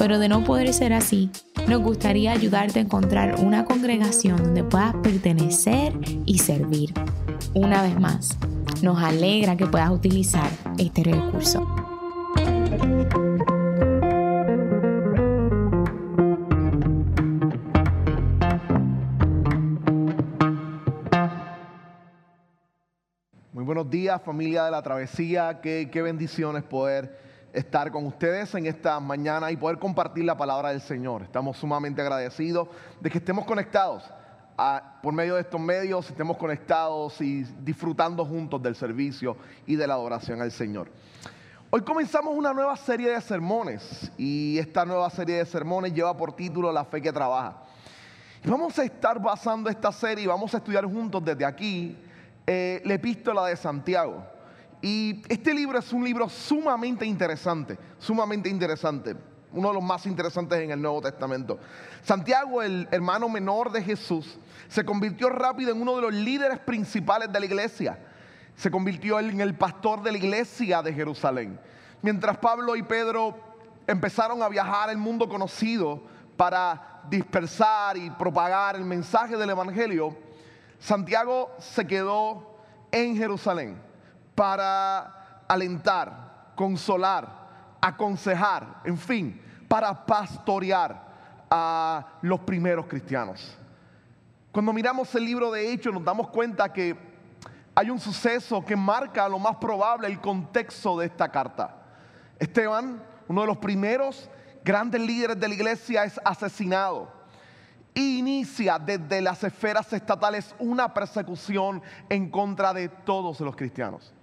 pero de no poder ser así, nos gustaría ayudarte a encontrar una congregación donde puedas pertenecer y servir. Una vez más, nos alegra que puedas utilizar este recurso. buenos días familia de la travesía, qué, qué poder estar con ustedes en esta mañana y poder compartir la palabra del Señor. Estamos sumamente agradecidos de que estemos conectados por medio de estos medios, estemos conectados y disfrutando juntos del servicio y de la adoración al Señor. Hoy comenzamos una nueva serie de sermones y esta nueva serie de sermones lleva por título La fe que trabaja. Vamos a estar basando esta serie y vamos a estudiar juntos desde aquí eh, la epístola de Santiago. Y este libro es un libro sumamente interesante, sumamente interesante, uno de los más interesantes en el Nuevo Testamento. Santiago, el hermano menor de Jesús, se convirtió rápido en uno de los líderes principales de la iglesia. Se convirtió en el pastor de la iglesia de Jerusalén. Mientras Pablo y Pedro empezaron a viajar el mundo conocido para dispersar y propagar el mensaje del Evangelio, Santiago se quedó en Jerusalén para alentar, consolar, aconsejar, en fin, para pastorear a los primeros cristianos. Cuando miramos el libro de Hechos nos damos cuenta que hay un suceso que marca lo más probable el contexto de esta carta. Esteban, uno de los primeros grandes líderes de la iglesia, es asesinado inicia desde las esferas estatales una persecución en contra de todos los cristianos.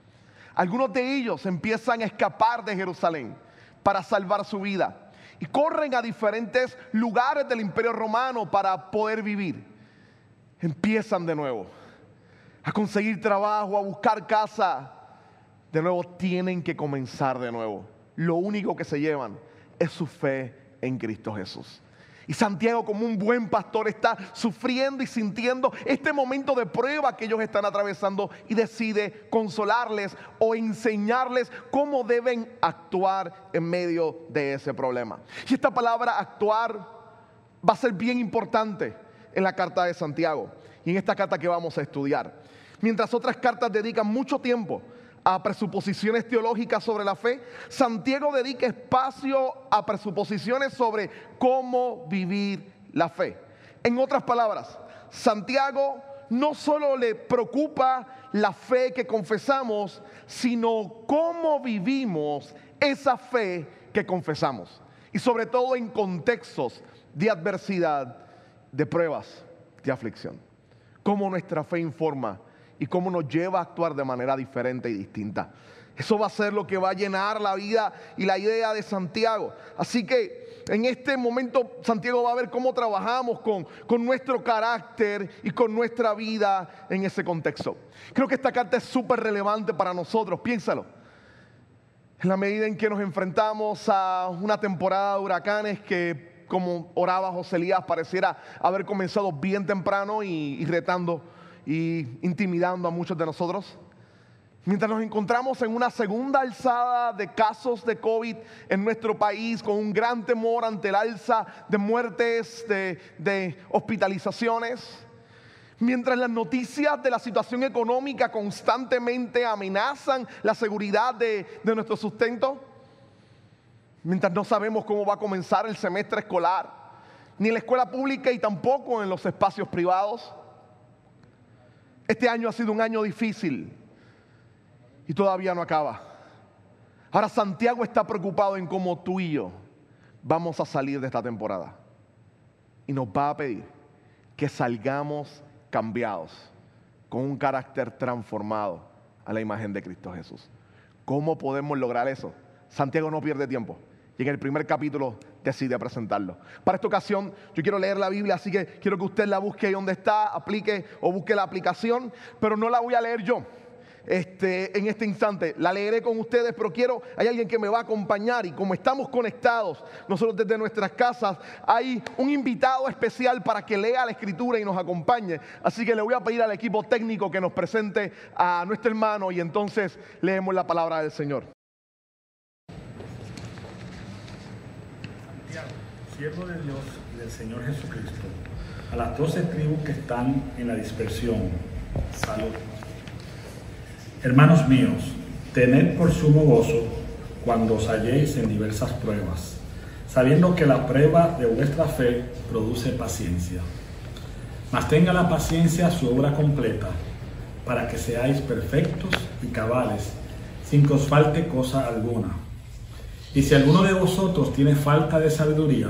Algunos de ellos empiezan a escapar de Jerusalén para salvar su vida y corren a diferentes lugares del imperio romano para poder vivir. Empiezan de nuevo a conseguir trabajo, a buscar casa. De nuevo tienen que comenzar de nuevo. Lo único que se llevan es su fe en Cristo Jesús. Y Santiago como un buen pastor está sufriendo y sintiendo este momento de prueba que ellos están atravesando y decide consolarles o enseñarles cómo deben actuar en medio de ese problema. Y esta palabra actuar va a ser bien importante en la carta de Santiago y en esta carta que vamos a estudiar. Mientras otras cartas dedican mucho tiempo a presuposiciones teológicas sobre la fe, Santiago dedica espacio a presuposiciones sobre cómo vivir la fe. En otras palabras, Santiago no solo le preocupa la fe que confesamos, sino cómo vivimos esa fe que confesamos. Y sobre todo en contextos de adversidad, de pruebas, de aflicción. Cómo nuestra fe informa y cómo nos lleva a actuar de manera diferente y distinta. Eso va a ser lo que va a llenar la vida y la idea de Santiago. Así que en este momento Santiago va a ver cómo trabajamos con, con nuestro carácter y con nuestra vida en ese contexto. Creo que esta carta es súper relevante para nosotros, piénsalo. En la medida en que nos enfrentamos a una temporada de huracanes que, como oraba José Elías, pareciera haber comenzado bien temprano y retando y intimidando a muchos de nosotros. Mientras nos encontramos en una segunda alzada de casos de COVID en nuestro país, con un gran temor ante el alza de muertes, de, hospitalizaciones, mientras las noticias de la situación económica constantemente amenazan la seguridad de, de nuestro sustento, mientras no sabemos cómo va a comenzar el semestre escolar, ni en la escuela pública y tampoco en los espacios privados, este año ha sido un año difícil y todavía no acaba. Ahora Santiago está preocupado en cómo tú y yo vamos a salir de esta temporada. Y nos va a pedir que salgamos cambiados, con un carácter transformado a la imagen de Cristo Jesús. ¿Cómo podemos lograr eso? Santiago no pierde tiempo. Y en el primer capítulo decide presentarlo. Para esta ocasión yo quiero leer la Biblia, así que quiero que usted la busque ahí donde está, aplique o busque la aplicación, pero no la voy a leer yo este, en este instante. La leeré con ustedes, pero quiero, hay alguien que me va a acompañar y como estamos conectados nosotros desde nuestras casas, hay un invitado especial para que lea la escritura y nos acompañe. Así que le voy a pedir al equipo técnico que nos presente a nuestro hermano y entonces leemos la palabra del Señor. Siervo de Dios y del Señor Jesucristo, a las doce tribus que están en la dispersión, salud. Hermanos míos, tened por sumo gozo cuando os halléis en diversas pruebas, sabiendo que la prueba de vuestra fe produce paciencia. Mas tenga la paciencia su obra completa, para que seáis perfectos y cabales, sin que os falte cosa alguna. Y si alguno de vosotros tiene falta de sabiduría,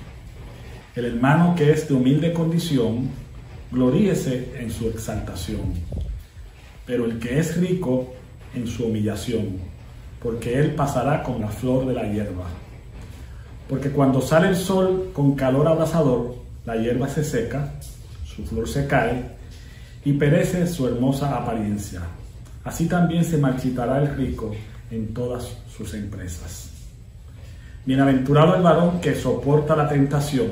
El hermano que es de humilde condición, gloríese en su exaltación pero el que es rico en su humillación, porque él pasará con la flor de la hierba. Porque cuando sale el sol con calor abrasador, la hierba se seca, su flor se cae y perece su hermosa apariencia. Así también se marchitará el rico en todas sus empresas. Bienaventurado el varón que soporta la tentación,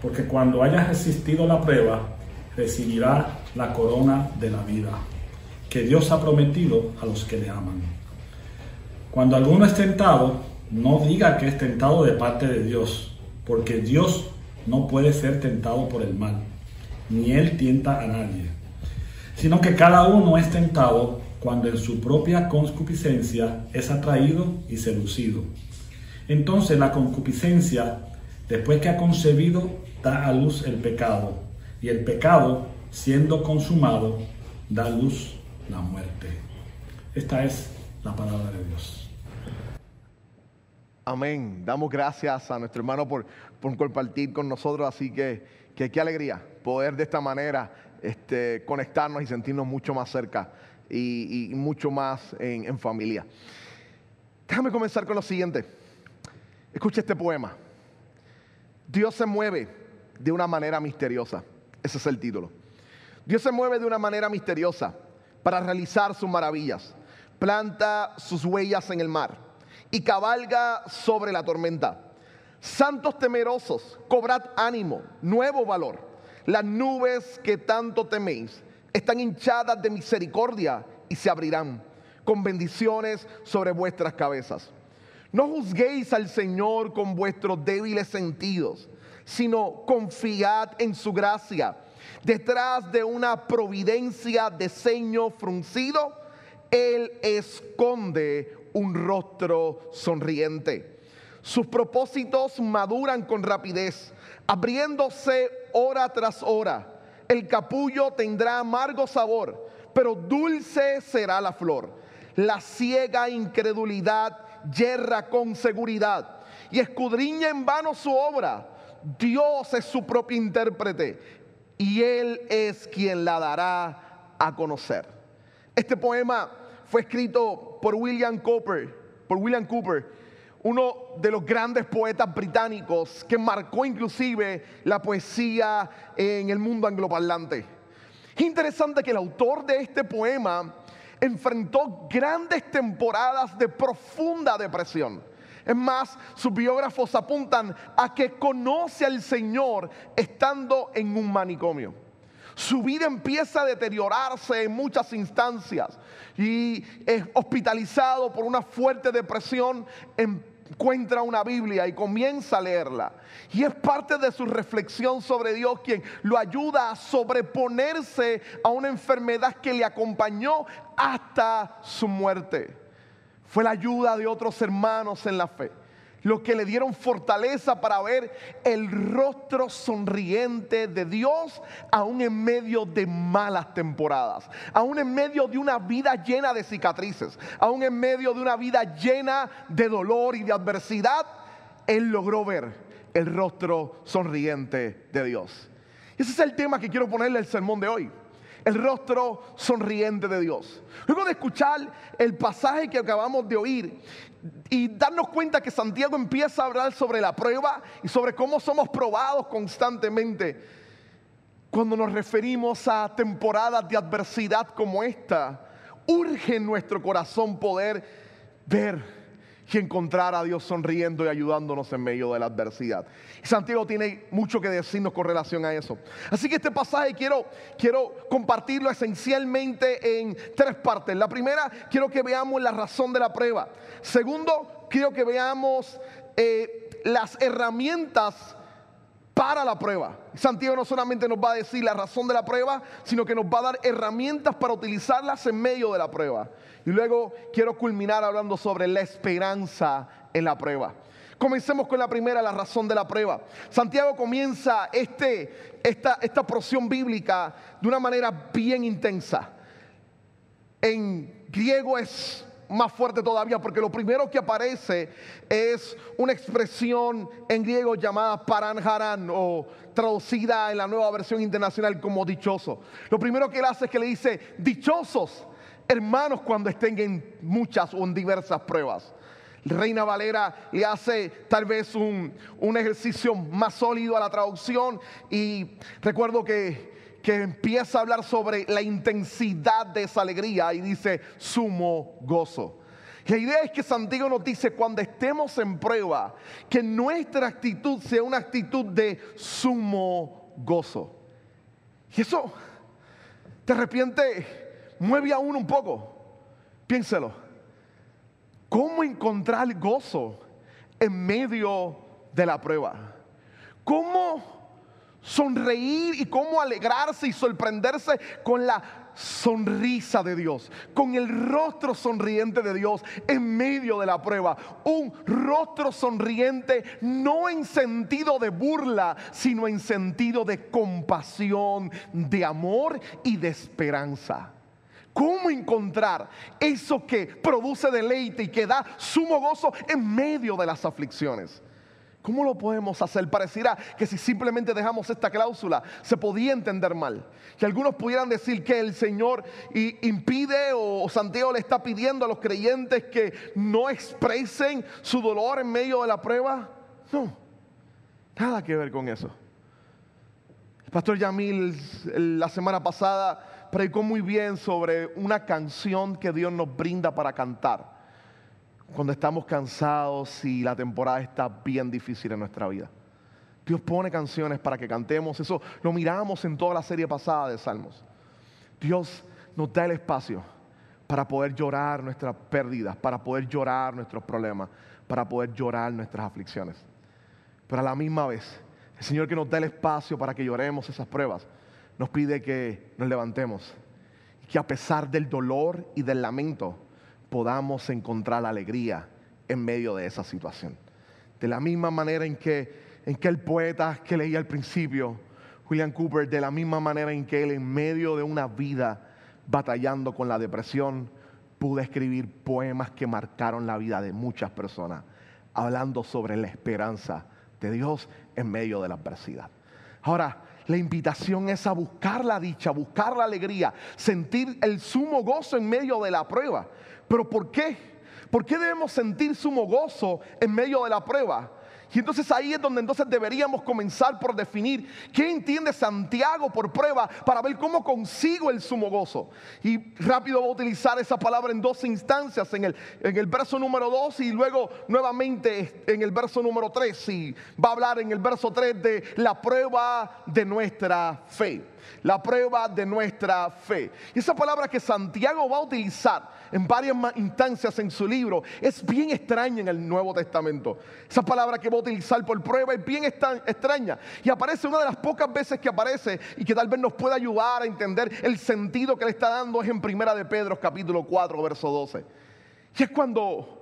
porque cuando haya resistido la prueba, recibirá la corona de la vida que Dios ha prometido a los que le aman. Cuando alguno es tentado, no diga que es tentado de parte de Dios, porque Dios no puede ser tentado por el mal, ni Él tienta a nadie, sino que cada uno es tentado cuando en su propia concupiscencia es atraído y seducido. Entonces la concupiscencia, después que ha concebido, da a luz el pecado, y el pecado, siendo consumado, da luz la muerte. Esta es la palabra de Dios. Amén. Damos gracias a nuestro hermano por, por compartir con nosotros. Así que, qué alegría poder de esta manera este, conectarnos y sentirnos mucho más cerca y, mucho más en familia. Déjame comenzar con lo siguiente. Escucha este poema. Dios se mueve de una manera misteriosa. Ese es el título. Dios se mueve de una manera misteriosa para realizar sus maravillas. Planta sus huellas en el mar y cabalga sobre la tormenta. Santos temerosos, cobrad ánimo, nuevo valor. Las nubes que tanto teméis están hinchadas de misericordia y se abrirán con bendiciones sobre vuestras cabezas. No juzguéis al Señor con vuestros débiles sentidos, sino confiad en su gracia Detrás de una providencia de ceño fruncido, Él esconde un rostro sonriente. Sus propósitos maduran con rapidez, abriéndose hora tras hora. El capullo tendrá amargo sabor, pero dulce será la flor. La ciega incredulidad yerra con seguridad y escudriña en vano su obra. Dios es su propio intérprete y Él es quien la dará a conocer. Este poema fue escrito por William Cooper, por William Cooper, uno de los grandes poetas británicos que marcó inclusive la poesía en el mundo angloparlante. Es interesante que el autor de este poema enfrentó grandes temporadas de profunda depresión. Es más, sus biógrafos apuntan a que conoce al Señor estando en un manicomio. Su vida empieza a deteriorarse en muchas instancias y es hospitalizado por una fuerte depresión. Encuentra una Biblia y comienza a leerla. Y es parte de su reflexión sobre Dios quien lo ayuda a sobreponerse a una enfermedad que le acompañó hasta su muerte fue la ayuda de otros hermanos en la fe los que le dieron fortaleza para ver el rostro sonriente de Dios, aún en medio de malas temporadas, aún en medio de una vida llena de cicatrices, aún en medio de una vida llena de dolor y de adversidad, Él logró ver el rostro sonriente de Dios. Ese es el tema que quiero ponerle al sermón de hoy el rostro sonriente de Dios. Luego de escuchar el pasaje que acabamos de oír y darnos cuenta que Santiago empieza a hablar sobre la prueba y sobre cómo somos probados constantemente, cuando nos referimos a temporadas de adversidad como esta, urge en nuestro corazón poder ver y encontrar a Dios sonriendo y ayudándonos en medio de la adversidad. Santiago tiene mucho que decirnos con relación a eso. Así que este pasaje quiero, quiero compartirlo esencialmente en tres partes. La primera, quiero que veamos la razón de la prueba. Segundo, quiero que veamos eh, las herramientas para la prueba. Santiago no solamente nos va a decir la razón de la prueba, sino que nos va a dar herramientas para utilizarlas en medio de la prueba. Y luego quiero culminar hablando sobre la esperanza en la prueba. Comencemos con la primera, la razón de la prueba. Santiago comienza este, esta, esta porción bíblica de una manera bien intensa. En griego es más fuerte todavía porque lo primero que aparece es una expresión en griego llamada paranjaran o traducida en la nueva versión internacional como dichoso. Lo primero que él hace es que le dice dichosos hermanos cuando estén en muchas o en diversas pruebas. Reina Valera le hace tal vez un, ejercicio más sólido a la traducción y recuerdo que, que empieza a hablar sobre la intensidad de esa alegría y dice sumo gozo. La idea es que Santiago nos dice cuando estemos en prueba, que nuestra actitud sea una actitud de sumo gozo. Y eso de repente mueve a uno un poco. Piénselo. ¿Cómo encontrar gozo en medio de la prueba? ¿Cómo sonreír y cómo alegrarse y sorprenderse con la sonrisa de Dios, con el rostro sonriente de Dios en medio de la prueba. Un rostro sonriente no en sentido de burla, sino en sentido de compasión, de amor y de esperanza. ¿Cómo encontrar eso que produce deleite y que da sumo gozo en medio de las aflicciones? ¿Cómo lo podemos hacer? Pareciera que si simplemente dejamos esta cláusula se podía entender mal. Que algunos pudieran decir que el Señor impide o Santiago le está pidiendo a los creyentes que no expresen su dolor en medio de la prueba. No, nada que ver con eso. El pastor Yamil la semana pasada predicó muy bien sobre una canción que Dios nos brinda para cantar cuando estamos cansados y la temporada está bien difícil en nuestra vida. Dios pone canciones para que cantemos. Eso lo miramos en toda la serie pasada de Salmos. Dios nos da el espacio para poder llorar nuestras pérdidas, para poder llorar nuestros problemas, para poder llorar nuestras aflicciones. Pero a la misma vez, el Señor que nos da el espacio para que lloremos esas pruebas, nos pide que nos levantemos y que a pesar del dolor y del lamento podamos encontrar alegría en medio de esa situación. De la misma manera en que, en que el poeta que leí al principio, William Cooper, de la misma manera en que él en medio de una vida batallando con la depresión, pudo escribir poemas que marcaron la vida de muchas personas, hablando sobre la esperanza de Dios en medio de la adversidad. Ahora, la invitación es a buscar la dicha, buscar la alegría, sentir el sumo gozo en medio de la prueba. ¿Pero por qué? ¿Por qué debemos sentir sumo gozo en medio de la prueba? Y entonces ahí es donde entonces deberíamos comenzar por definir qué entiende Santiago por prueba para ver cómo consigo el sumo gozo. Y rápido voy a utilizar esa palabra en dos instancias, en el, en el verso número 2 y luego nuevamente en el verso número 3. Y va a hablar en el verso 3 de la prueba de nuestra fe la prueba de nuestra fe. Y esa palabra que Santiago va a utilizar en varias instancias en su libro es bien extraña en el Nuevo Testamento. Esa palabra que va a utilizar por prueba es bien extraña. Y aparece una de las pocas veces que aparece y que tal vez nos pueda ayudar a entender el sentido que le está dando es en Primera de Pedro capítulo 4 verso 12. Y es cuando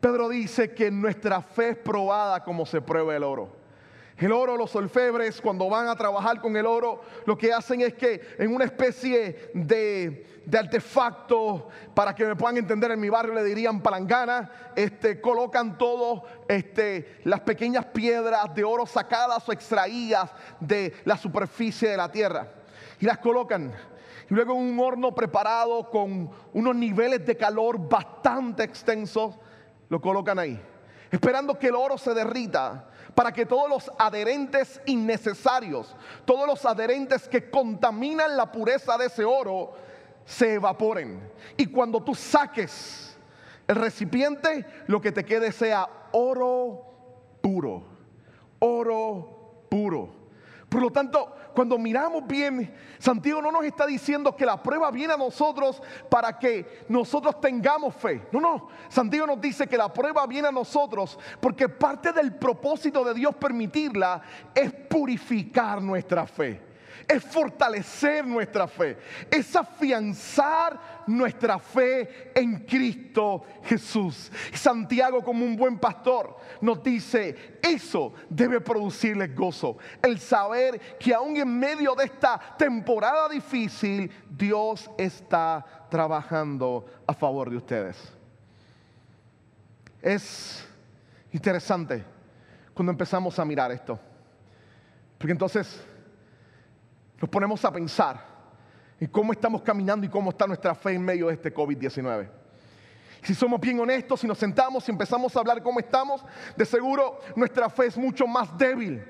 Pedro dice que nuestra fe es probada como se prueba el oro. El oro, los orfebres, cuando van a trabajar con el oro, lo que hacen es que en una especie de, de artefacto, para que me puedan entender, en mi barrio le dirían palangana, este, colocan todo este, las pequeñas piedras de oro sacadas o extraídas de la superficie de la tierra. Y las colocan. Y luego en un horno preparado con unos niveles de calor bastante extensos, lo colocan ahí. Esperando que el oro se derrita para que todos los adherentes innecesarios, todos los adherentes que contaminan la pureza de ese oro, se evaporen. Y cuando tú saques el recipiente, lo que te quede sea oro puro, oro puro. Por lo tanto, cuando miramos bien, Santiago no nos está diciendo que la prueba viene a nosotros para que nosotros tengamos fe. No, no. Santiago nos dice que la prueba viene a nosotros porque parte del propósito de Dios permitirla es purificar nuestra fe es fortalecer nuestra fe, es afianzar nuestra fe en Cristo Jesús. Santiago como un buen pastor nos dice, eso debe producirles gozo, el saber que aún en medio de esta temporada difícil, Dios está trabajando a favor de ustedes. Es interesante cuando empezamos a mirar esto, porque entonces nos ponemos a pensar en cómo estamos caminando y cómo está nuestra fe en medio de este COVID-19. Si somos bien honestos, si nos sentamos y empezamos a hablar cómo estamos, de seguro nuestra fe es mucho más débil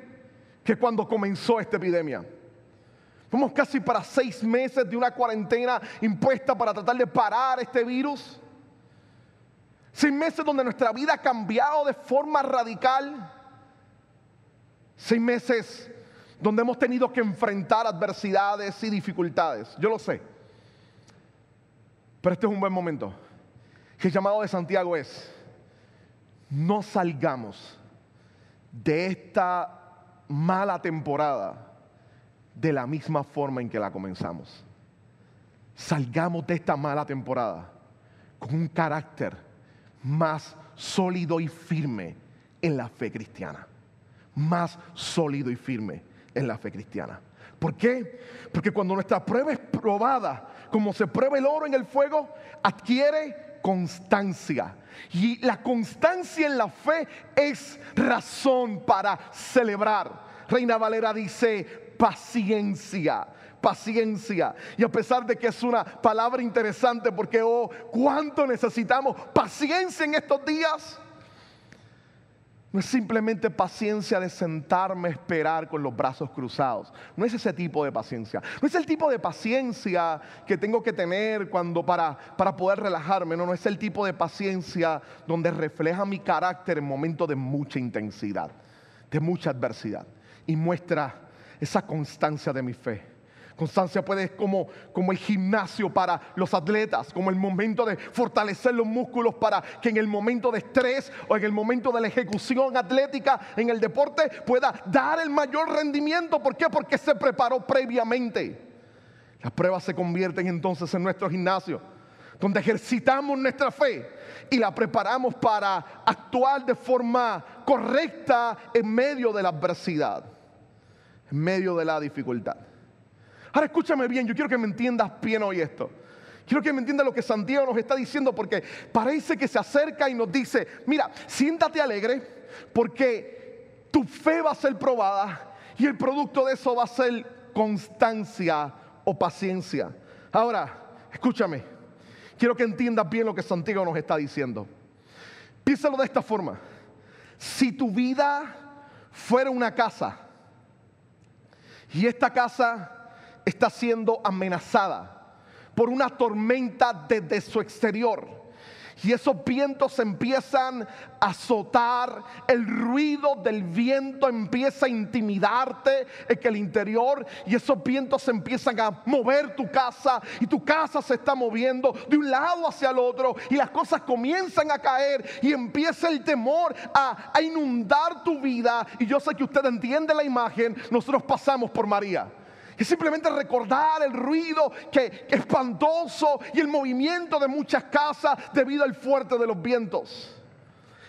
que cuando comenzó esta epidemia. Fuimos casi para seis meses de una cuarentena impuesta para tratar de parar este virus. Seis meses donde nuestra vida ha cambiado de forma radical. Seis meses donde hemos tenido que enfrentar adversidades y dificultades. Yo lo sé. Pero este es un buen momento. El llamado de Santiago es, no salgamos de esta mala temporada de la misma forma en que la comenzamos. Salgamos de esta mala temporada con un carácter más sólido y firme en la fe cristiana. Más sólido y firme en la fe cristiana. ¿Por qué? Porque cuando nuestra prueba es probada, como se prueba el oro en el fuego, adquiere constancia. Y la constancia en la fe es razón para celebrar. Reina Valera dice paciencia paciencia. Y a pesar de que es una palabra interesante porque, oh, cuánto necesitamos paciencia en estos días. No es simplemente paciencia de sentarme a esperar con los brazos cruzados. No es ese tipo de paciencia. No es el tipo de paciencia que tengo que tener cuando para, para poder relajarme. No, no es el tipo de paciencia donde refleja mi carácter en momentos de mucha intensidad, de mucha adversidad. Y muestra esa constancia de mi fe. Constancia puede ser como, el gimnasio para los atletas, como el momento de fortalecer los músculos para que en el momento de estrés o en el momento de la ejecución atlética en el deporte pueda dar el mayor rendimiento. ¿Por qué? Porque se preparó previamente. Las pruebas se convierten entonces en nuestro gimnasio, donde ejercitamos nuestra fe y la preparamos para actuar de forma correcta en medio de la adversidad, en medio de la dificultad. Ahora escúchame bien, yo quiero que me entiendas bien hoy esto. Quiero que me entiendas lo que Santiago nos está diciendo porque parece que se acerca y nos dice, mira, siéntate alegre porque tu fe va a ser probada y el producto de eso va a ser constancia o paciencia. Ahora, escúchame, quiero que entiendas bien lo que Santiago nos está diciendo. Piénsalo de esta forma. Si tu vida fuera una casa y esta casa está siendo amenazada por una tormenta desde su exterior. Y esos vientos empiezan a azotar, el ruido del viento empieza a intimidarte en el interior y esos vientos empiezan a mover tu casa y tu casa se está moviendo de un lado hacia el otro y las cosas comienzan a caer y empieza el temor a, a inundar tu vida. Y yo sé que usted entiende la imagen, nosotros pasamos por María. Es simplemente recordar el ruido que, espantoso y el movimiento de muchas casas debido al fuerte de los vientos.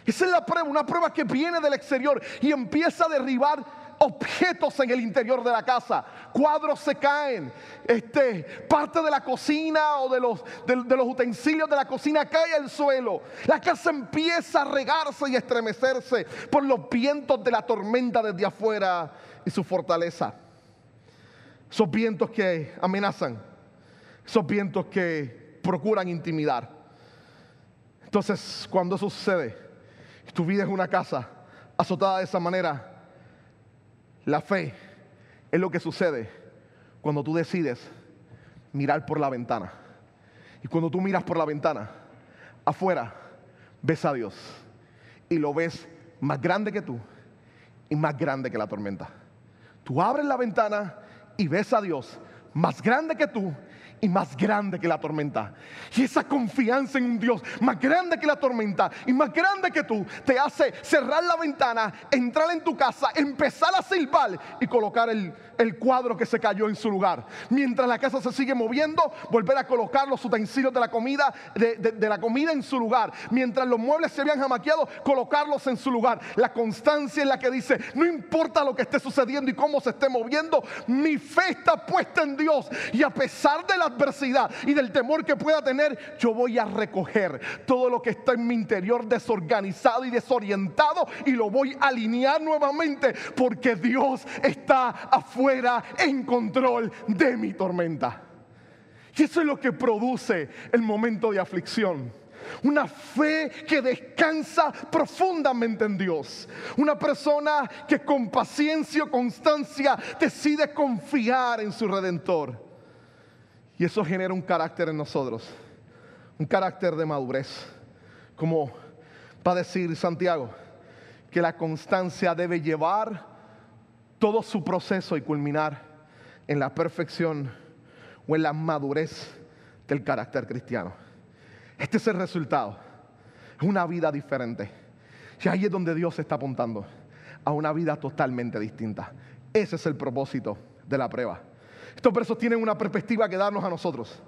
Esa es la prueba, una prueba que viene del exterior y empieza a derribar objetos en el interior de la casa. Cuadros se caen, este, parte de la cocina o de los, de, los utensilios de la cocina cae al suelo. La casa empieza a regarse y estremecerse por los vientos de la tormenta desde afuera y su fortaleza. Esos vientos que amenazan, esos vientos que procuran intimidar. Entonces, cuando eso sucede, tu vida es una casa azotada de esa manera, la fe es lo que sucede cuando tú decides mirar por la ventana. Y cuando tú miras por la ventana, afuera ves a Dios y lo ves más grande que tú y más grande que la tormenta. Tú abres la ventana y ves a Dios más grande que tú y más grande que la tormenta. Y esa confianza en un Dios más grande que la tormenta y más grande que tú te hace cerrar la ventana, entrar en tu casa, empezar a silbar y colocar el, el cuadro que se cayó en su lugar. Mientras la casa se sigue moviendo, volver a colocar los utensilios de la comida, de, la comida en su lugar. Mientras los muebles se habían jamaqueado, colocarlos en su lugar. La constancia en la que dice, no importa lo que esté sucediendo y cómo se esté moviendo, mi fe está puesta en Dios. Y a pesar de la adversidad y del temor que pueda tener, yo voy a recoger todo lo que está en mi interior desorganizado y desorientado y lo voy a alinear nuevamente porque Dios está afuera en control de mi tormenta. Y eso es lo que produce el momento de aflicción. Una fe que descansa profundamente en Dios. Una persona que con paciencia o constancia decide confiar en su redentor. Y eso genera un carácter en nosotros. Un carácter de madurez. Como va a decir Santiago, que la constancia debe llevar todo su proceso y culminar en la perfección o en la madurez del carácter cristiano. Este es el resultado. Es una vida diferente. Y ahí es donde Dios está apuntando. A una vida totalmente distinta. Ese es el propósito de la prueba. Estos versos tienen una perspectiva que darnos a nosotros.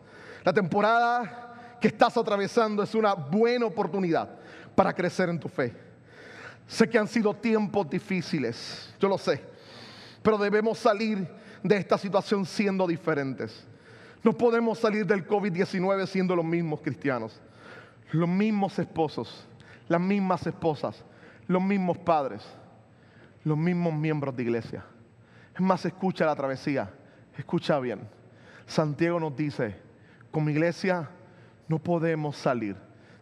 La temporada que estás atravesando es una buena oportunidad para crecer en tu fe. Sé que han sido tiempos difíciles, yo lo sé pero debemos salir de esta situación siendo diferentes. No podemos salir del COVID-19 siendo los mismos cristianos, los mismos esposos, las mismas esposas, los mismos padres, los mismos miembros de iglesia. Es más, escucha la travesía, escucha bien. Santiago nos dice, como iglesia no podemos salir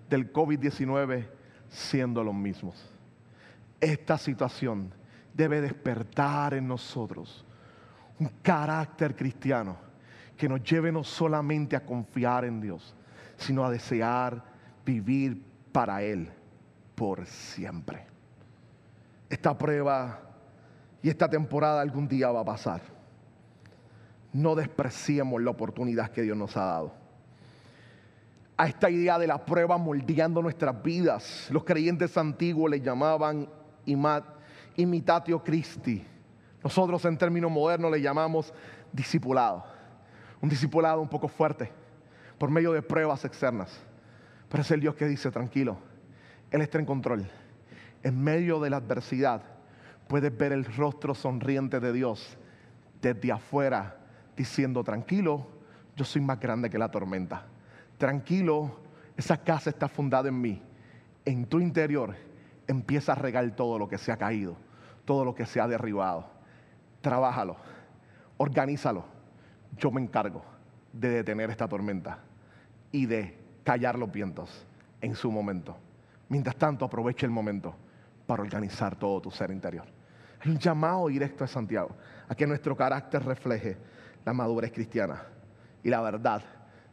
del COVID-19 siendo los mismos. Esta situación debe despertar en nosotros un carácter cristiano que nos lleve no solamente a confiar en Dios, sino a desear vivir para Él por siempre. Esta prueba y esta temporada algún día va a pasar. No despreciemos la oportunidad que Dios nos ha dado. A esta idea de la prueba moldeando nuestras vidas, los creyentes antiguos le llamaban imitatio Christi. Nosotros en términos modernos le llamamos discipulado. Un discipulado un poco fuerte, por medio de pruebas externas. Pero es el Dios que dice, tranquilo, Él está en control. En medio de la adversidad puedes ver el rostro sonriente de Dios desde afuera, diciendo, tranquilo, yo soy más grande que la tormenta. Tranquilo, esa casa está fundada en mí. En tu interior empieza a regar todo lo que se ha caído todo lo que se ha derribado. Trabájalo, organízalo. Yo me encargo de detener esta tormenta y de callar los vientos en su momento. Mientras tanto, aproveche el momento para organizar todo tu ser interior. Es un llamado directo de Santiago a que nuestro carácter refleje la madurez cristiana y la verdad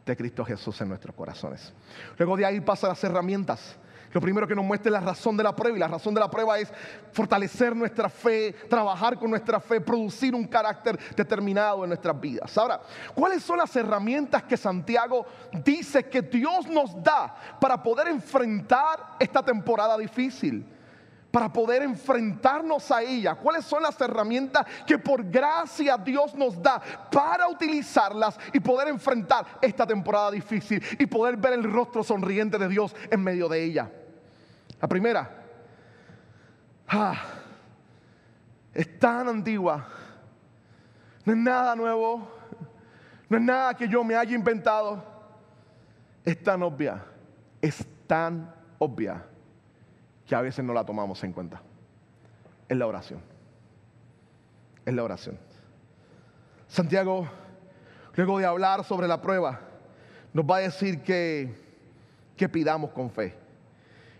de Cristo Jesús en nuestros corazones. Luego de ahí pasa las herramientas lo primero que nos muestra es la razón de la prueba y la razón de la prueba es fortalecer nuestra fe, trabajar con nuestra fe, producir un carácter determinado en nuestras vidas. Ahora, ¿cuáles son las herramientas que Santiago dice que Dios nos da para poder enfrentar esta temporada difícil? Para poder enfrentarnos a ella. ¿Cuáles son las herramientas que por gracia Dios nos da para utilizarlas y poder enfrentar esta temporada difícil y poder ver el rostro sonriente de Dios en medio de ella? La primera ah, es tan antigua. No es nada nuevo. No es nada que yo me haya inventado. Es tan obvia. Es tan obvia que a veces no la tomamos en cuenta. Es la oración. Es la oración. Santiago, luego de hablar sobre la prueba, nos va a decir que, que pidamos con fe,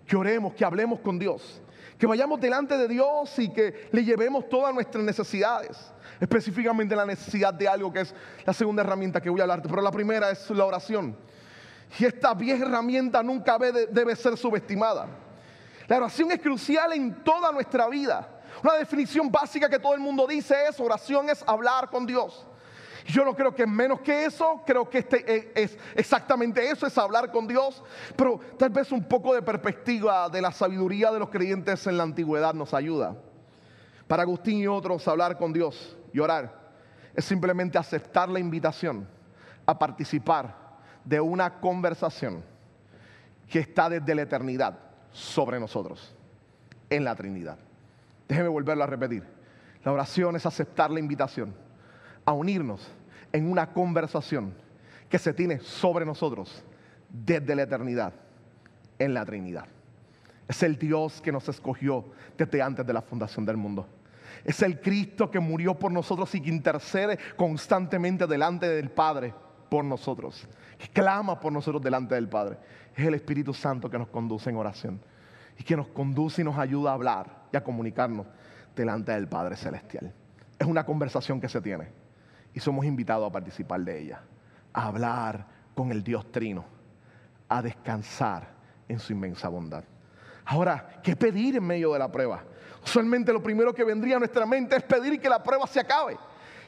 que oremos, que hablemos con Dios, que vayamos delante de Dios y que le llevemos todas nuestras necesidades, específicamente la necesidad de algo que es la segunda herramienta que voy a hablarte, pero la primera es la oración. Y esta vieja herramienta nunca debe ser subestimada. La oración es crucial en toda nuestra vida. Una definición básica que todo el mundo dice es oración es hablar con Dios. Yo no creo que menos que eso, creo que este es exactamente eso, es hablar con Dios, pero tal vez un poco de perspectiva de la sabiduría de los creyentes en la antigüedad nos ayuda. Para Agustín y otros, hablar con Dios y orar es simplemente aceptar la invitación a participar de una conversación que está desde la eternidad sobre nosotros, en la Trinidad. Déjeme volverlo a repetir. La oración es aceptar la invitación a unirnos en una conversación que se tiene sobre nosotros desde la eternidad en la Trinidad. Es el Dios que nos escogió desde antes de la fundación del mundo. Es el Cristo que murió por nosotros y que intercede constantemente delante del Padre por nosotros, que clama por nosotros delante del Padre. Es el Espíritu Santo que nos conduce en oración y que nos conduce y nos ayuda a hablar y a comunicarnos delante del Padre Celestial. Es una conversación que se tiene y somos invitados a participar de ella, a hablar con el Dios Trino, a descansar en su inmensa bondad. Ahora, ¿qué pedir en medio de la prueba? Usualmente lo primero que vendría a nuestra mente es pedir que la prueba se acabe.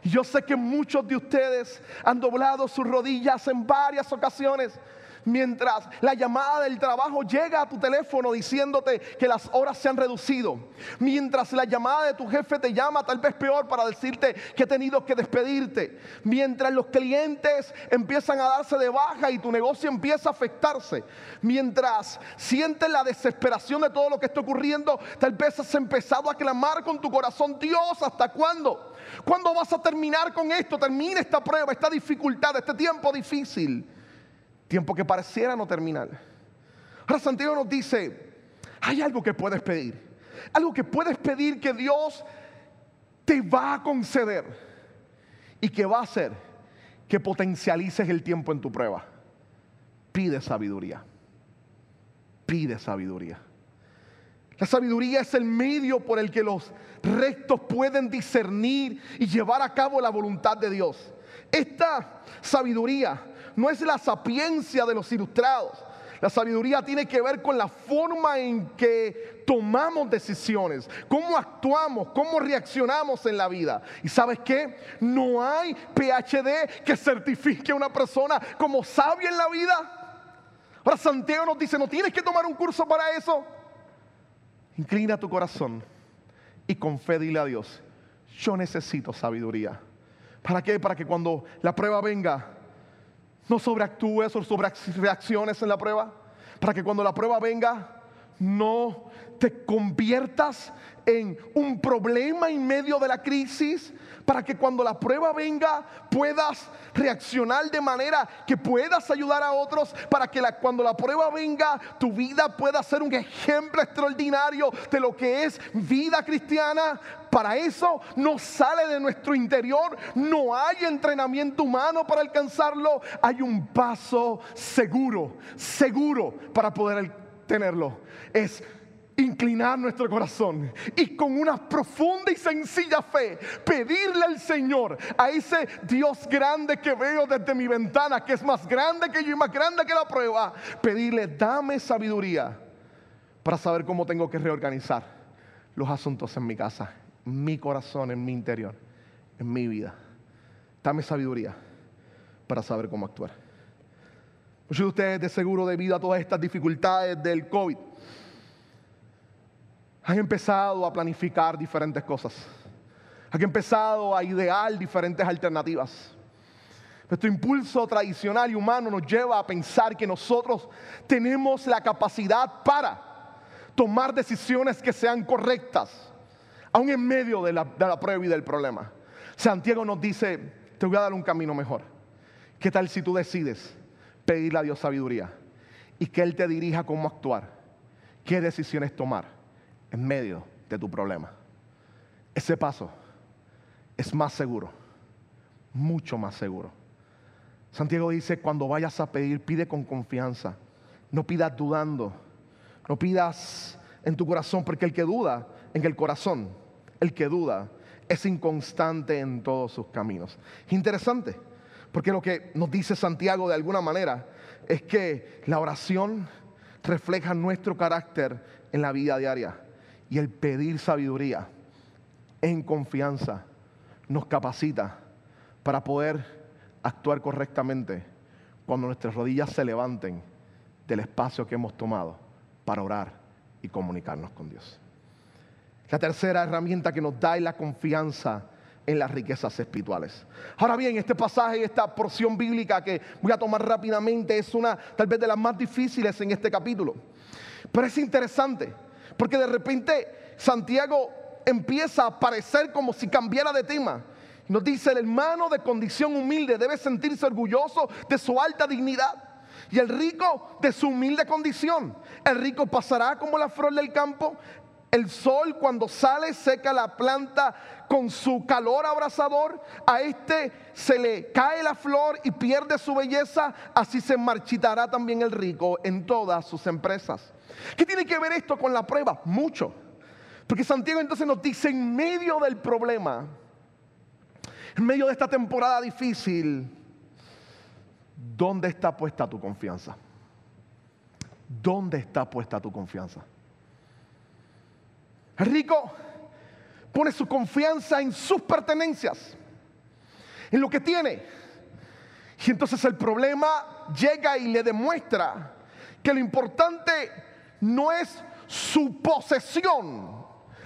Y yo sé que muchos de ustedes han doblado sus rodillas en varias ocasiones mientras la llamada del trabajo llega a tu teléfono diciéndote que las horas se han reducido, mientras la llamada de tu jefe te llama tal vez peor para decirte que he tenido que despedirte, mientras los clientes empiezan a darse de baja y tu negocio empieza a afectarse, mientras sientes la desesperación de todo lo que está ocurriendo, tal vez has empezado a clamar con tu corazón, Dios, ¿hasta cuándo? ¿Cuándo vas a terminar con esto? Termina esta prueba, esta dificultad, este tiempo difícil. Tiempo que pareciera no terminar. Ahora Santiago nos dice, hay algo que puedes pedir. Algo que puedes pedir que Dios te va a conceder y que va a hacer que potencialices el tiempo en tu prueba. Pide sabiduría. Pide sabiduría. La sabiduría es el medio por el que los rectos pueden discernir y llevar a cabo la voluntad de Dios. Esta sabiduría no es la sapiencia de los ilustrados. La sabiduría tiene que ver con la forma en que tomamos decisiones, cómo actuamos, cómo reaccionamos en la vida. ¿Y sabes qué? No hay PhD que certifique a una persona como sabia en la vida. Ahora Santiago nos dice, no tienes que tomar un curso para eso. Inclina tu corazón y con dile a Dios, yo necesito sabiduría. ¿Para qué? Para que cuando la prueba venga, no sobreactúes o reacciones en la prueba. Para que cuando la prueba venga, no te conviertas en un problema en medio de la crisis, para que cuando la prueba venga puedas reaccionar de manera que puedas ayudar a otros, para que cuando la prueba venga tu vida pueda ser un ejemplo extraordinario de lo que es vida cristiana. Para eso no sale de nuestro interior, no hay entrenamiento humano para alcanzarlo, hay un paso seguro, seguro para poder tenerlo. Es inclinar nuestro corazón y con una profunda y sencilla fe pedirle al Señor, a ese Dios grande que veo desde mi ventana, que es más grande que yo y más grande que la prueba, pedirle, dame sabiduría para saber cómo tengo que reorganizar los asuntos en mi casa, en mi corazón, en mi interior, en mi vida. Dame sabiduría para saber cómo actuar. Muchos de ustedes de seguro debido a todas estas dificultades del COVID, han empezado a planificar diferentes cosas. Han empezado a idear diferentes alternativas. Nuestro impulso tradicional y humano nos lleva a pensar que nosotros tenemos la capacidad para tomar decisiones que sean correctas, aún en medio de la, de la prueba y del problema. Santiago nos dice, te voy a dar un camino mejor. ¿Qué tal si tú decides pedirle a Dios sabiduría y que Él te dirija cómo actuar? ¿Qué decisiones tomar en medio de tu problema? Ese paso es más seguro, mucho más seguro. Santiago dice, cuando vayas a pedir, pide con confianza. No pidas dudando. No pidas en tu corazón, porque el que duda en el corazón, el que duda, es inconstante en todos sus caminos. Interesante, porque lo que nos dice Santiago de alguna manera es que la oración refleja nuestro carácter en la vida diaria y el pedir sabiduría en confianza nos capacita para poder actuar correctamente cuando nuestras rodillas se levanten del espacio que hemos tomado para orar y comunicarnos con Dios. La tercera herramienta que nos da es la confianza en las riquezas espirituales. Ahora bien, este pasaje, esta porción bíblica que voy a tomar rápidamente es una tal vez de las más difíciles en este capítulo. Pero es interesante, porque de repente Santiago empieza a parecer como si cambiara de tema. Nos dice, el hermano de condición humilde debe sentirse orgulloso de su alta dignidad y el rico de su humilde condición. El rico pasará como la flor del campo. El sol cuando sale seca la planta con su calor abrasador. A este se le cae la flor y pierde su belleza. Así se marchitará también el rico en todas sus empresas. ¿Qué tiene que ver esto con la prueba? Mucho. Porque Santiago entonces nos dice en medio del problema, en medio de esta temporada difícil, ¿dónde está puesta tu confianza? ¿Dónde está puesta tu confianza? El rico pone su confianza en sus pertenencias, en lo que tiene. Y entonces el problema llega y le demuestra que lo importante no es su posesión,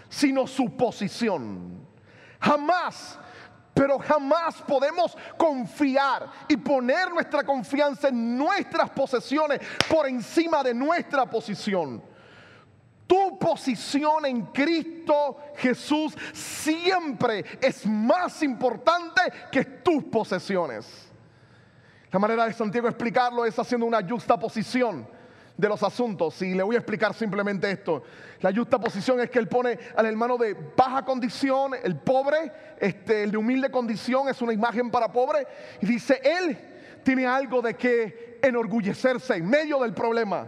sino su posición. Jamás, pero jamás podemos confiar y poner nuestra confianza en nuestras posesiones por encima de nuestra posición. Tu posición en Cristo Jesús siempre es más importante que tus posesiones. La manera de Santiago explicarlo es haciendo una justa posición de los asuntos. Y le voy a explicar simplemente esto. La justa posición es que él pone al hermano de baja condición, el pobre, este, el de humilde condición, es una imagen para pobre. Y dice, él tiene algo de que enorgullecerse en medio del problema.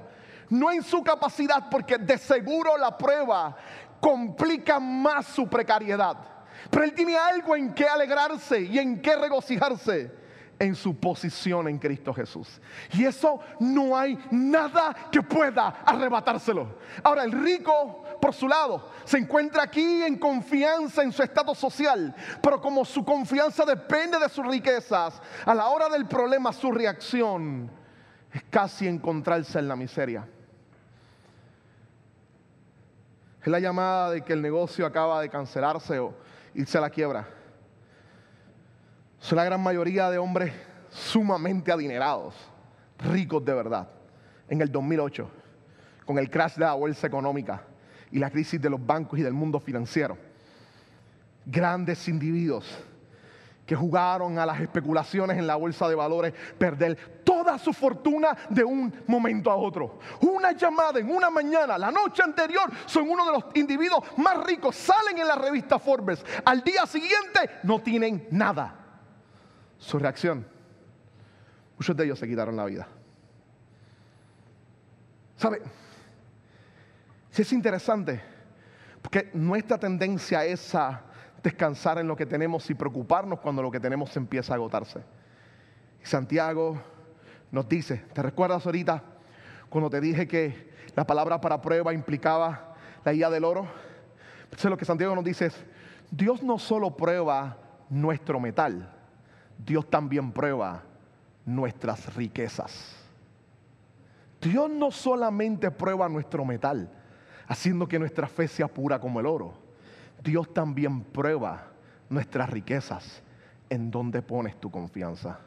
No en su capacidad, porque de seguro la prueba complica más su precariedad. Pero él tiene algo en que alegrarse y en que regocijarse en su posición en Cristo Jesús. Y eso no hay nada que pueda arrebatárselo. Ahora, el rico, por su lado, se encuentra aquí en confianza en su estado social, pero como su confianza depende de sus riquezas, a la hora del problema su reacción es casi encontrarse en la miseria. Es la llamada de que el negocio acaba de cancelarse o irse a la quiebra son la gran mayoría de hombres sumamente adinerados, ricos de verdad. En el 2008, con el crash de la bolsa económica y la crisis de los bancos y del mundo financiero, grandes individuos que jugaron a las especulaciones en la bolsa de valores, perder toda su fortuna de un momento a otro. Una llamada en una mañana, la noche anterior, son uno de los individuos más ricos, salen en la revista Forbes. Al día siguiente no tienen nada su reacción. Muchos de ellos se quitaron la vida. ¿Sabe? Si es interesante, porque nuestra tendencia es a descansar en lo que tenemos y preocuparnos cuando lo que tenemos empieza a agotarse. Santiago nos dice, ¿te recuerdas ahorita cuando te dije que la palabra para prueba implicaba la guía del oro? Entonces lo que Santiago nos dice es, Dios no solo prueba nuestro metal, Dios también prueba nuestras riquezas. Dios no solamente prueba nuestro metal, haciendo que nuestra fe sea pura como el oro. Dios también prueba nuestras riquezas en donde pones tu confianza.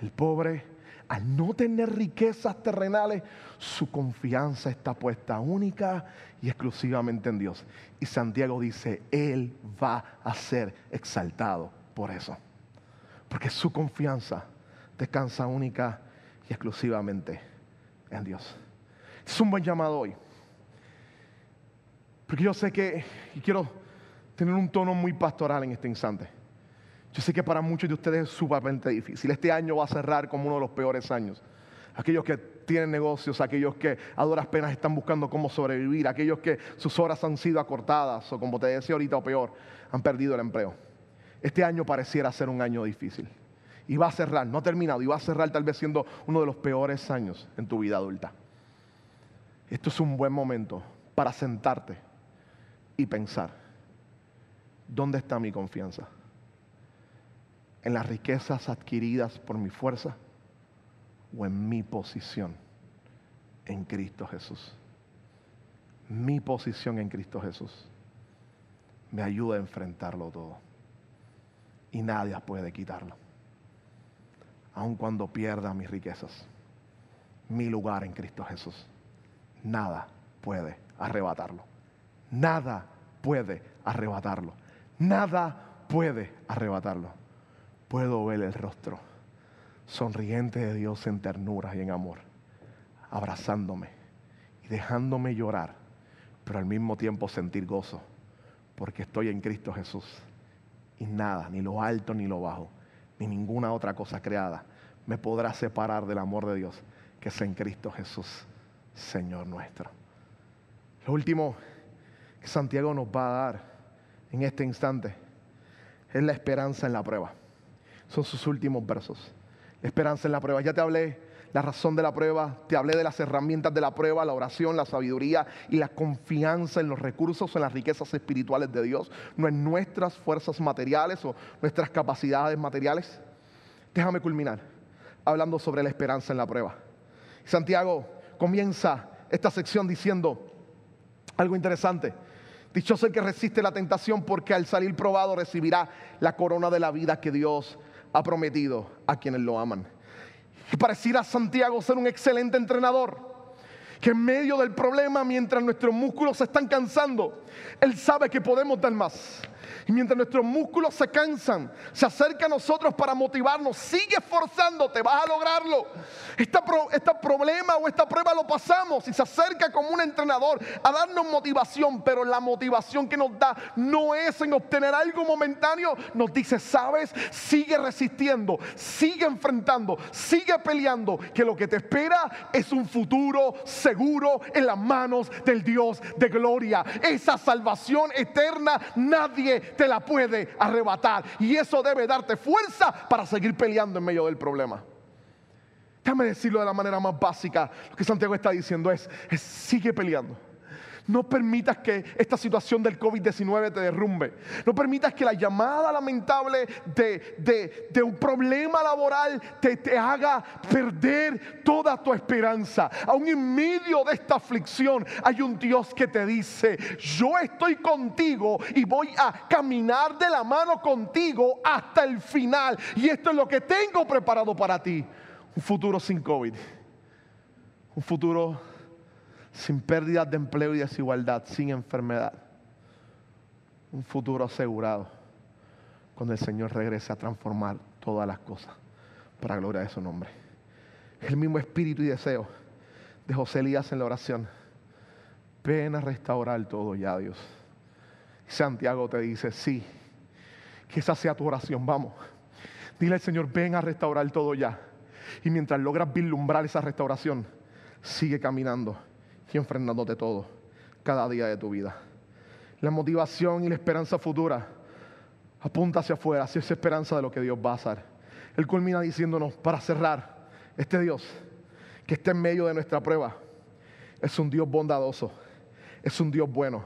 El pobre al no tener riquezas terrenales, su confianza está puesta única y exclusivamente en Dios. Y Santiago dice, Él va a ser exaltado por eso. Porque su confianza descansa única y exclusivamente en Dios. Es un buen llamado hoy. Porque yo sé que, y quiero tener un tono muy pastoral en este instante. Yo sé que para muchos de ustedes es sumamente difícil. Este año va a cerrar como uno de los peores años. Aquellos que tienen negocios, aquellos que a duras penas están buscando cómo sobrevivir, aquellos que sus horas han sido acortadas o como te decía ahorita o peor, han perdido el empleo. Este año pareciera ser un año difícil. Y va a cerrar, no ha terminado, y va a cerrar tal vez siendo uno de los peores años en tu vida adulta. Esto es un buen momento para sentarte y pensar, ¿dónde está mi confianza? ¿En las riquezas adquiridas por mi fuerza o en mi posición en Cristo Jesús? Mi posición en Cristo Jesús me ayuda a enfrentarlo todo y nadie puede quitarlo. Aun cuando pierda mis riquezas, mi lugar en Cristo Jesús, nada puede arrebatarlo. Nada puede arrebatarlo. Nada puede arrebatarlo. Puedo ver el rostro sonriente de Dios en ternura y en amor, abrazándome y dejándome llorar, pero al mismo tiempo sentir gozo, porque estoy en Cristo Jesús. Y nada, ni lo alto ni lo bajo, ni ninguna otra cosa creada, me podrá separar del amor de Dios que es en Cristo Jesús, Señor nuestro. Lo último que Santiago nos va a dar en este instante es la esperanza en la prueba. Son sus últimos versos. Esperanza en la prueba. Ya te hablé la razón de la prueba, te hablé de las herramientas de la prueba, la oración, la sabiduría y la confianza en los recursos, en las riquezas espirituales de Dios, no en nuestras fuerzas materiales o nuestras capacidades materiales. Déjame culminar hablando sobre la esperanza en la prueba. Santiago comienza esta sección diciendo algo interesante. Dichoso el que resiste la tentación porque al salir probado recibirá la corona de la vida que Dios ha prometido a quienes lo aman. Y pareciera Santiago ser un excelente entrenador. Que en medio del problema, mientras nuestros músculos se están cansando, Él sabe que podemos dar más. Y mientras nuestros músculos se cansan, se acerca a nosotros para motivarnos. Sigue esforzándote, vas a lograrlo. Este, problema o esta prueba lo pasamos y se acerca como un entrenador a darnos motivación. Pero la motivación que nos da no es en obtener algo momentáneo. Nos dice, sabes, sigue resistiendo, sigue enfrentando, sigue peleando. Que lo que te espera es un futuro seguro en las manos del Dios de gloria. Esa salvación eterna nadie te la puede arrebatar. Y eso debe darte fuerza para seguir peleando en medio del problema. Déjame decirlo de la manera más básica. Lo que Santiago está diciendo es, sigue peleando. No permitas que esta situación del COVID-19 te derrumbe. No permitas que la llamada lamentable de, un problema laboral te, te, haga perder toda tu esperanza. Aún en medio de esta aflicción hay un Dios que te dice, yo estoy contigo y voy a caminar de la mano contigo hasta el final. Y esto es lo que tengo preparado para ti. Un futuro sin COVID. Un futuro sin pérdidas de empleo y desigualdad, sin enfermedad. Un futuro asegurado cuando el Señor regrese a transformar todas las cosas para gloria de su nombre. El mismo espíritu y deseo de José Elías en la oración. Ven a restaurar todo ya, Dios. Santiago te dice, sí, que esa sea tu oración, vamos. Dile al Señor, ven a restaurar todo ya. Y mientras logras vislumbrar esa restauración, sigue caminando y enfrentándote todo cada día de tu vida. La motivación y la esperanza futura apunta hacia afuera, hacia esa esperanza de lo que Dios va a hacer. Él culmina diciéndonos, para cerrar, este Dios que está en medio de nuestra prueba es un Dios bondadoso, es un Dios bueno.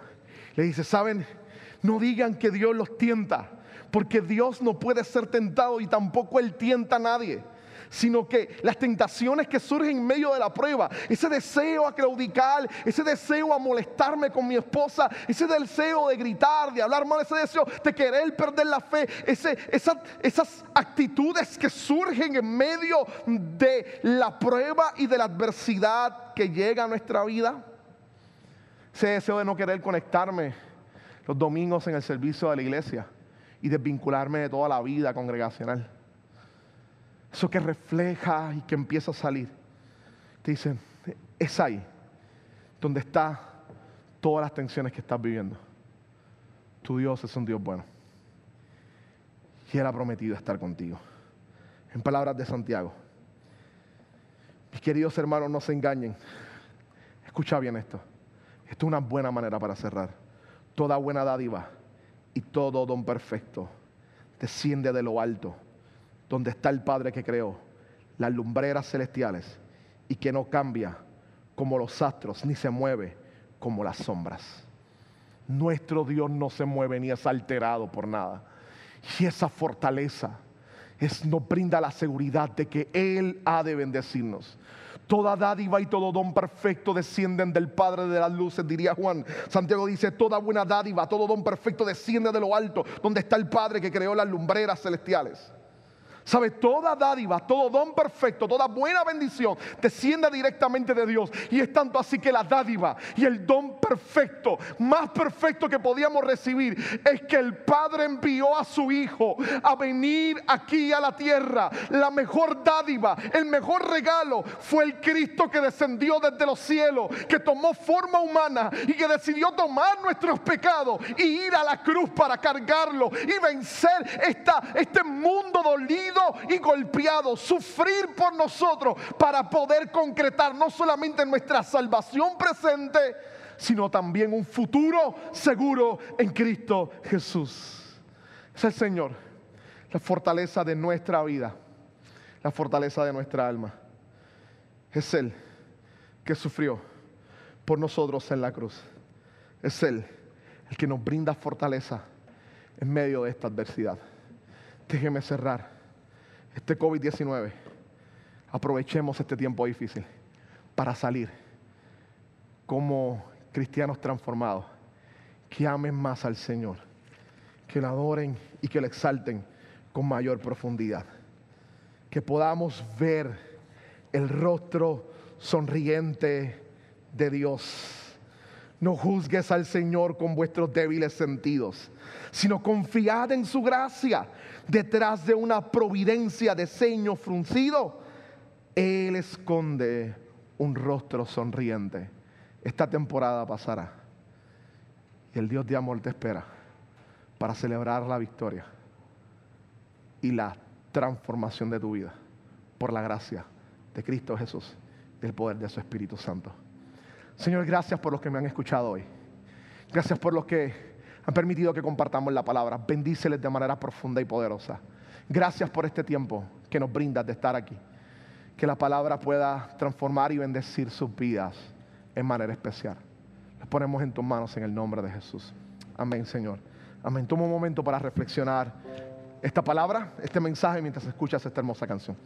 Le dice, ¿saben? No digan que Dios los tienta, porque Dios no puede ser tentado y tampoco Él tienta a nadie sino que las tentaciones que surgen en medio de la prueba, ese deseo a claudicar, ese deseo a molestarme con mi esposa, ese deseo de gritar, de hablar mal, ese deseo de querer perder la fe, esas actitudes que surgen en medio de la prueba y de la adversidad que llega a nuestra vida, ese deseo de no querer conectarme los domingos en el servicio de la iglesia y desvincularme de toda la vida congregacional. Eso que refleja y que empieza a salir. Te dicen, es ahí donde está todas las tensiones que estás viviendo. Tu Dios es un Dios bueno. Y Él ha prometido estar contigo. En palabras de Santiago. Mis queridos hermanos, no se engañen. Escucha bien esto. Esto es una buena manera para cerrar. Toda buena dádiva y todo don perfecto desciende de lo alto, donde está el Padre que creó las lumbreras celestiales y que no cambia como los astros, ni se mueve como las sombras. Nuestro Dios no se mueve ni es alterado por nada. Y esa fortaleza es, nos brinda la seguridad de que Él ha de bendecirnos. Toda dádiva y todo don perfecto descienden del Padre de las luces, diría Juan. Santiago dice, toda buena dádiva, todo don perfecto desciende de lo alto, donde está el Padre que creó las lumbreras celestiales. ¿Sabe? Toda dádiva, todo don perfecto, toda buena bendición desciende directamente de Dios. Y es tanto así que la dádiva y el don perfecto, más perfecto que podíamos recibir, es que el Padre envió a su Hijo a venir aquí a la tierra. La mejor dádiva, el mejor regalo fue el Cristo que descendió desde los cielos, que tomó forma humana y que decidió tomar nuestros pecados y ir a la cruz para cargarlo y vencer esta, este mundo dolido y golpeado, sufrir por nosotros para poder concretar no solamente nuestra salvación presente, sino también un futuro seguro en Cristo Jesús. Es el Señor, la fortaleza de nuestra vida, la fortaleza de nuestra alma. Es Él que sufrió por nosotros en la cruz. Es Él el que nos brinda fortaleza en medio de esta adversidad. Déjeme cerrar este COVID-19, aprovechemos este tiempo difícil para salir como cristianos transformados, que amen más al Señor, que lo adoren y que lo exalten con mayor profundidad, que podamos ver el rostro sonriente de Dios. No juzgues al Señor con vuestros débiles sentidos, sino confiad en su gracia detrás de una providencia de ceño fruncido, Él esconde un rostro sonriente. Esta temporada pasará y el Dios de amor te espera para celebrar la victoria y la transformación de tu vida por la gracia de Cristo Jesús, del poder de su Espíritu Santo. Señor, gracias por los que me han escuchado hoy. Gracias por los que han permitido que compartamos la palabra. Bendíceles de manera profunda y poderosa. Gracias por este tiempo que nos brindas de estar aquí. Que la palabra pueda transformar y bendecir sus vidas en manera especial. Los ponemos en tus manos en el nombre de Jesús. Amén, Señor. Amén. Toma un momento para reflexionar esta palabra, este mensaje mientras escuchas esta hermosa canción.